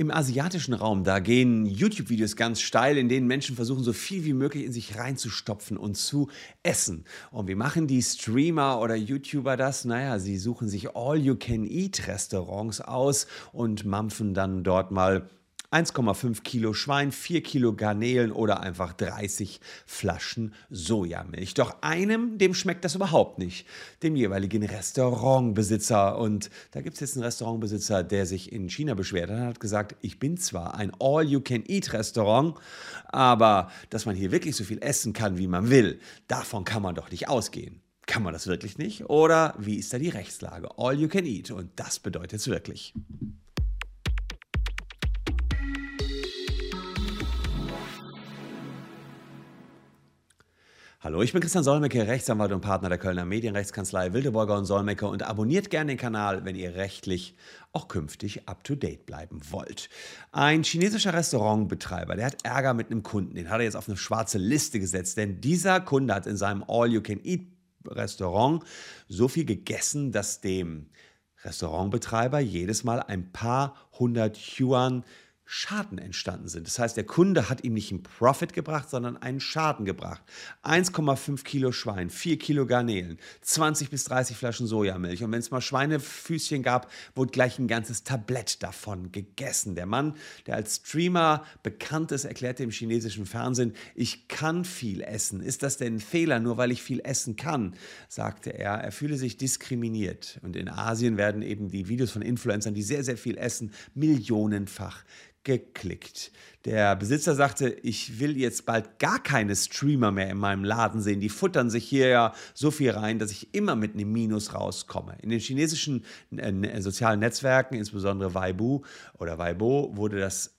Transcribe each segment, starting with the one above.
Im asiatischen Raum, da gehen YouTube-Videos ganz steil, in denen Menschen versuchen, so viel wie möglich in sich reinzustopfen und zu essen. Und wie machen die Streamer oder YouTuber das? Naja, sie suchen sich All-You-Can-Eat-Restaurants aus und mampfen dann dort mal 1,5 Kilo Schwein, 4 Kilo Garnelen oder einfach 30 Flaschen Sojamilch. Doch einem, dem schmeckt das überhaupt nicht, dem jeweiligen Restaurantbesitzer. Und da gibt es jetzt einen Restaurantbesitzer, der sich in China beschwert hat, hat gesagt, ich bin zwar ein All-You-Can-Eat-Restaurant, aber dass man hier wirklich so viel essen kann, wie man will, davon kann man doch nicht ausgehen. Kann man das wirklich nicht? Oder wie ist da die Rechtslage? All you can eat. Und das bedeutet es wirklich. Hallo, ich bin Christian Solmecke, Rechtsanwalt und Partner der Kölner Medienrechtskanzlei Wildeborger und Solmecke und abonniert gerne den Kanal, wenn ihr rechtlich auch künftig up-to-date bleiben wollt. Ein chinesischer Restaurantbetreiber, der hat Ärger mit einem Kunden, den hat er jetzt auf eine schwarze Liste gesetzt, denn dieser Kunde hat in seinem All-You-Can-Eat-Restaurant so viel gegessen, dass dem Restaurantbetreiber jedes Mal ein paar hundert Yuan Schaden entstanden sind. Das heißt, der Kunde hat ihm nicht einen Profit gebracht, sondern einen Schaden gebracht. 1,5 Kilo Schwein, 4 Kilo Garnelen, 20 bis 30 Flaschen Sojamilch. Und wenn es mal Schweinefüßchen gab, wurde gleich ein ganzes Tablett davon gegessen. Der Mann, der als Streamer bekannt ist, erklärte im chinesischen Fernsehen, ich kann viel essen. Ist das denn ein Fehler, nur weil ich viel essen kann? sagte er. Er fühle sich diskriminiert. Und in Asien werden eben die Videos von Influencern, die sehr, sehr viel essen, millionenfach geklickt. Der Besitzer sagte, ich will jetzt bald gar keine Streamer mehr in meinem Laden sehen. Die futtern sich hier ja so viel rein, dass ich immer mit einem Minus rauskomme. In den chinesischen äh, sozialen Netzwerken, insbesondere Weibo oder Weibo, wurde das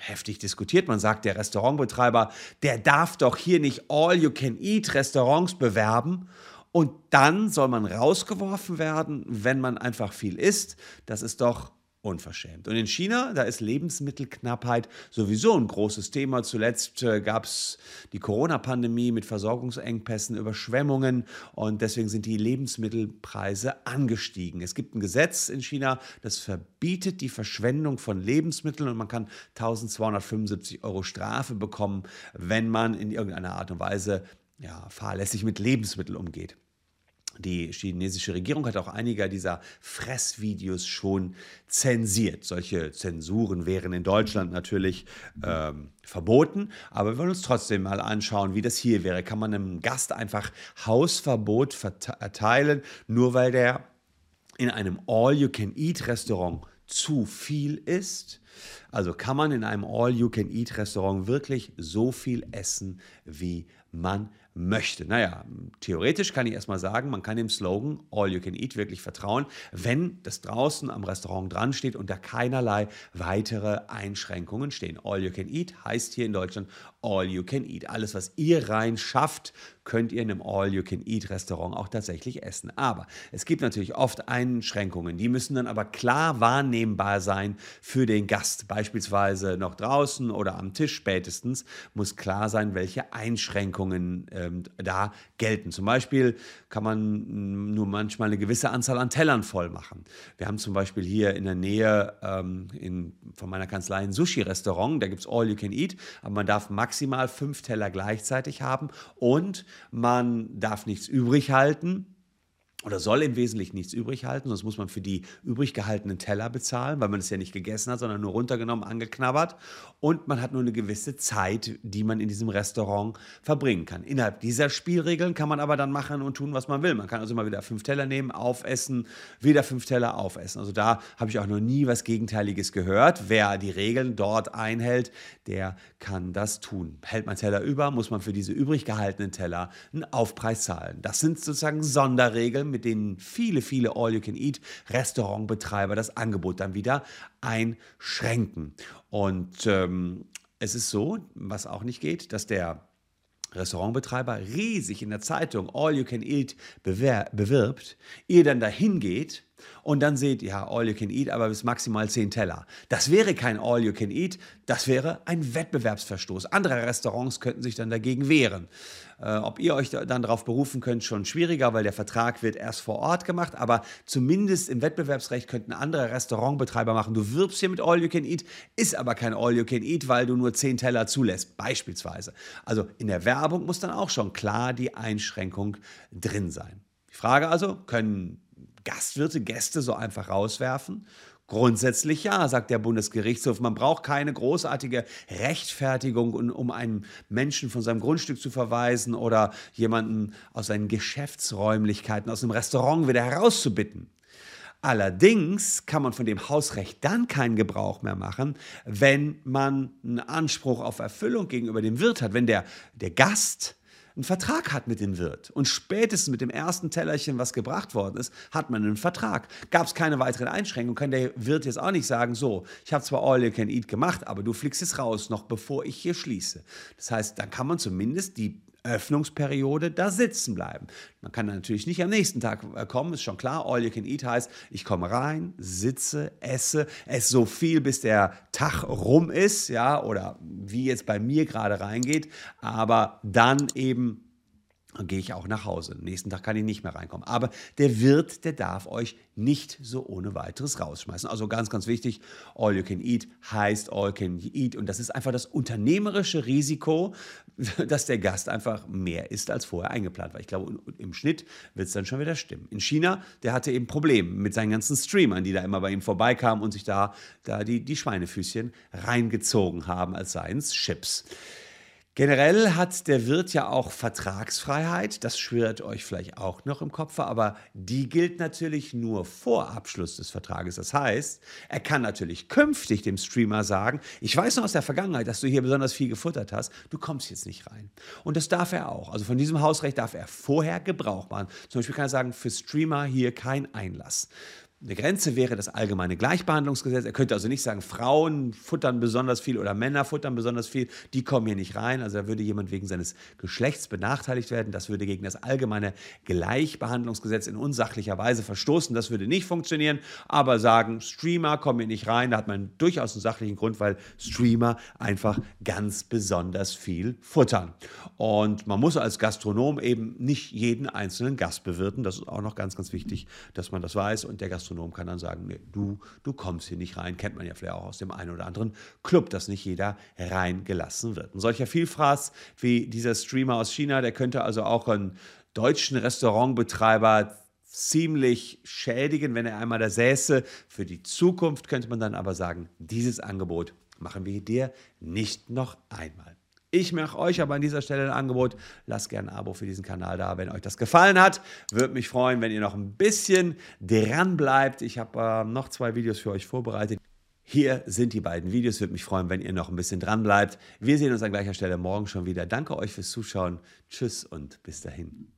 heftig diskutiert. Man sagt, der Restaurantbetreiber, der darf doch hier nicht All-You-Can-Eat-Restaurants bewerben. Und dann soll man rausgeworfen werden, wenn man einfach viel isst. Das ist doch unverschämt. Und in China, da ist Lebensmittelknappheit sowieso ein großes Thema. Zuletzt äh, gab es die Corona-Pandemie mit Versorgungsengpässen, Überschwemmungen und deswegen sind die Lebensmittelpreise angestiegen. Es gibt ein Gesetz in China, das verbietet die Verschwendung von Lebensmitteln und man kann 1275 Euro Strafe bekommen, wenn man in irgendeiner Art und Weise ja, fahrlässig mit Lebensmitteln umgeht. Die chinesische Regierung hat auch einige dieser Fressvideos schon zensiert. Solche Zensuren wären in Deutschland natürlich ähm, verboten, aber wir wollen uns trotzdem mal anschauen, wie das hier wäre. Kann man einem Gast einfach Hausverbot erteilen, nur weil der in einem All-You-Can-Eat-Restaurant zu viel isst? Also kann man in einem All-You-Can-Eat-Restaurant wirklich so viel essen, wie man möchte. Naja, theoretisch kann ich erstmal sagen, man kann dem Slogan All You Can Eat wirklich vertrauen, wenn das draußen am Restaurant dran steht und da keinerlei weitere Einschränkungen stehen. All You Can Eat heißt hier in Deutschland All You Can Eat. Alles, was ihr rein schafft, könnt ihr in einem All-You-Can-Eat-Restaurant auch tatsächlich essen. Aber es gibt natürlich oft Einschränkungen, die müssen dann aber klar wahrnehmbar sein für den Gast. Beispielsweise noch draußen oder am Tisch spätestens muss klar sein, welche Einschränkungen ähm, da gelten. Zum Beispiel kann man nur manchmal eine gewisse Anzahl an Tellern voll machen. Wir haben zum Beispiel hier in der Nähe ähm, in, von meiner Kanzlei ein Sushi-Restaurant, da gibt es All-You-Can-Eat, aber man darf maximal fünf Teller gleichzeitig haben und man darf nichts übrig halten oder soll im Wesentlichen nichts übrig halten, sonst muss man für die übrig gehaltenen Teller bezahlen, weil man es ja nicht gegessen hat, sondern nur runtergenommen, angeknabbert. Und man hat nur eine gewisse Zeit, die man in diesem Restaurant verbringen kann. Innerhalb dieser Spielregeln kann man aber dann machen und tun, was man will. Man kann also mal wieder fünf Teller nehmen, aufessen, wieder fünf Teller aufessen. Also da habe ich auch noch nie was Gegenteiliges gehört. Wer die Regeln dort einhält, der kann das tun. Hält man Teller über, muss man für diese übrig gehaltenen Teller einen Aufpreis zahlen. Das sind sozusagen Sonderregeln, mit denen viele, viele All-You-Can-Eat-Restaurantbetreiber das Angebot dann wieder einschränken. Und ähm, es ist so, was auch nicht geht, dass der Restaurantbetreiber riesig in der Zeitung All You Can Eat bewirbt, ihr dann dahin geht Und dann seht ja, all you can eat, aber bis maximal 10 Teller. Das wäre kein all you can eat, das wäre ein Wettbewerbsverstoß. Andere Restaurants könnten sich dann dagegen wehren. Äh, ob ihr euch dann darauf berufen könnt, schon schwieriger, weil der Vertrag wird erst vor Ort gemacht, aber zumindest im Wettbewerbsrecht könnten andere Restaurantbetreiber machen. Du wirbst hier mit all you can eat, ist aber kein all you can eat, weil du nur 10 Teller zulässt, beispielsweise. Also in der Werbung muss dann auch schon klar die Einschränkung drin sein. Die Frage also, können Gastwirte Gäste so einfach rauswerfen? Grundsätzlich ja, sagt der Bundesgerichtshof. Man braucht keine großartige Rechtfertigung, um einen Menschen von seinem Grundstück zu verweisen oder jemanden aus seinen Geschäftsräumlichkeiten, aus einem Restaurant wieder herauszubitten. Allerdings kann man von dem Hausrecht dann keinen Gebrauch mehr machen, wenn man einen Anspruch auf Erfüllung gegenüber dem Wirt hat. Wenn der, der Gast einen Vertrag hat mit dem Wirt. Und spätestens mit dem ersten Tellerchen, was gebracht worden ist, hat man einen Vertrag. Gab es keine weiteren Einschränkungen, kann der Wirt jetzt auch nicht sagen, so, ich habe zwar All You Can Eat gemacht, aber du fliegst jetzt raus, noch bevor ich hier schließe. Das heißt, dann kann man zumindest die Öffnungsperiode da sitzen bleiben. Man kann natürlich nicht am nächsten Tag äh, kommen, ist schon klar. All you can eat heißt, ich komme rein, sitze, esse, esse so viel, bis der Tag rum ist, ja, oder wie jetzt bei mir gerade reingeht, aber dann eben dann gehe ich auch nach Hause. nächsten Tag kann ich nicht mehr reinkommen. Aber der Wirt, der darf euch nicht so ohne weiteres rausschmeißen. Also ganz, ganz wichtig, all you can eat heißt all can eat. Und das ist einfach das unternehmerische Risiko, dass der Gast einfach mehr isst, als vorher eingeplant war. Ich glaube, im Schnitt wird es dann schon wieder stimmen. In China, der hatte eben Probleme mit seinen ganzen Streamern, die da immer bei ihm vorbeikamen und sich da, da die, die Schweinefüßchen reingezogen haben, als seien es Chips. Generell hat der Wirt ja auch Vertragsfreiheit, das schwirrt euch vielleicht auch noch im Kopf, aber die gilt natürlich nur vor Abschluss des Vertrages. Das heißt, er kann natürlich künftig dem Streamer sagen, ich weiß noch aus der Vergangenheit, dass du hier besonders viel gefuttert hast, du kommst jetzt nicht rein. Und das darf er auch. Also von diesem Hausrecht darf er vorher Gebrauch machen. Zum Beispiel kann er sagen, für Streamer hier kein Einlass. Eine Grenze wäre das allgemeine Gleichbehandlungsgesetz. Er könnte also nicht sagen, Frauen futtern besonders viel oder Männer futtern besonders viel, die kommen hier nicht rein. Also da würde jemand wegen seines Geschlechts benachteiligt werden. Das würde gegen das allgemeine Gleichbehandlungsgesetz in unsachlicher Weise verstoßen. Das würde nicht funktionieren. Aber sagen, Streamer kommen hier nicht rein, da hat man durchaus einen sachlichen Grund, weil Streamer einfach ganz besonders viel futtern. Und man muss als Gastronom eben nicht jeden einzelnen Gast bewirten. Das ist auch noch ganz, ganz wichtig, dass man das weiß. Und der Gastronom Gastronom kann dann sagen, nee, du, du kommst hier nicht rein. Kennt man ja vielleicht auch aus dem einen oder anderen Club, dass nicht jeder reingelassen wird. Ein solcher Vielfraß wie dieser Streamer aus China, der könnte also auch einen deutschen Restaurantbetreiber ziemlich schädigen, wenn er einmal da säße. Für die Zukunft könnte man dann aber sagen, dieses Angebot machen wir dir nicht noch einmal. Ich mache euch aber an dieser Stelle ein Angebot. Lasst gerne ein Abo für diesen Kanal da, wenn euch das gefallen hat. Würde mich freuen, wenn ihr noch ein bisschen dran bleibt. Ich habe äh, noch zwei Videos für euch vorbereitet. Hier sind die beiden Videos. Würde mich freuen, wenn ihr noch ein bisschen dran bleibt. Wir sehen uns an gleicher Stelle morgen schon wieder. Danke euch fürs Zuschauen. Tschüss und bis dahin.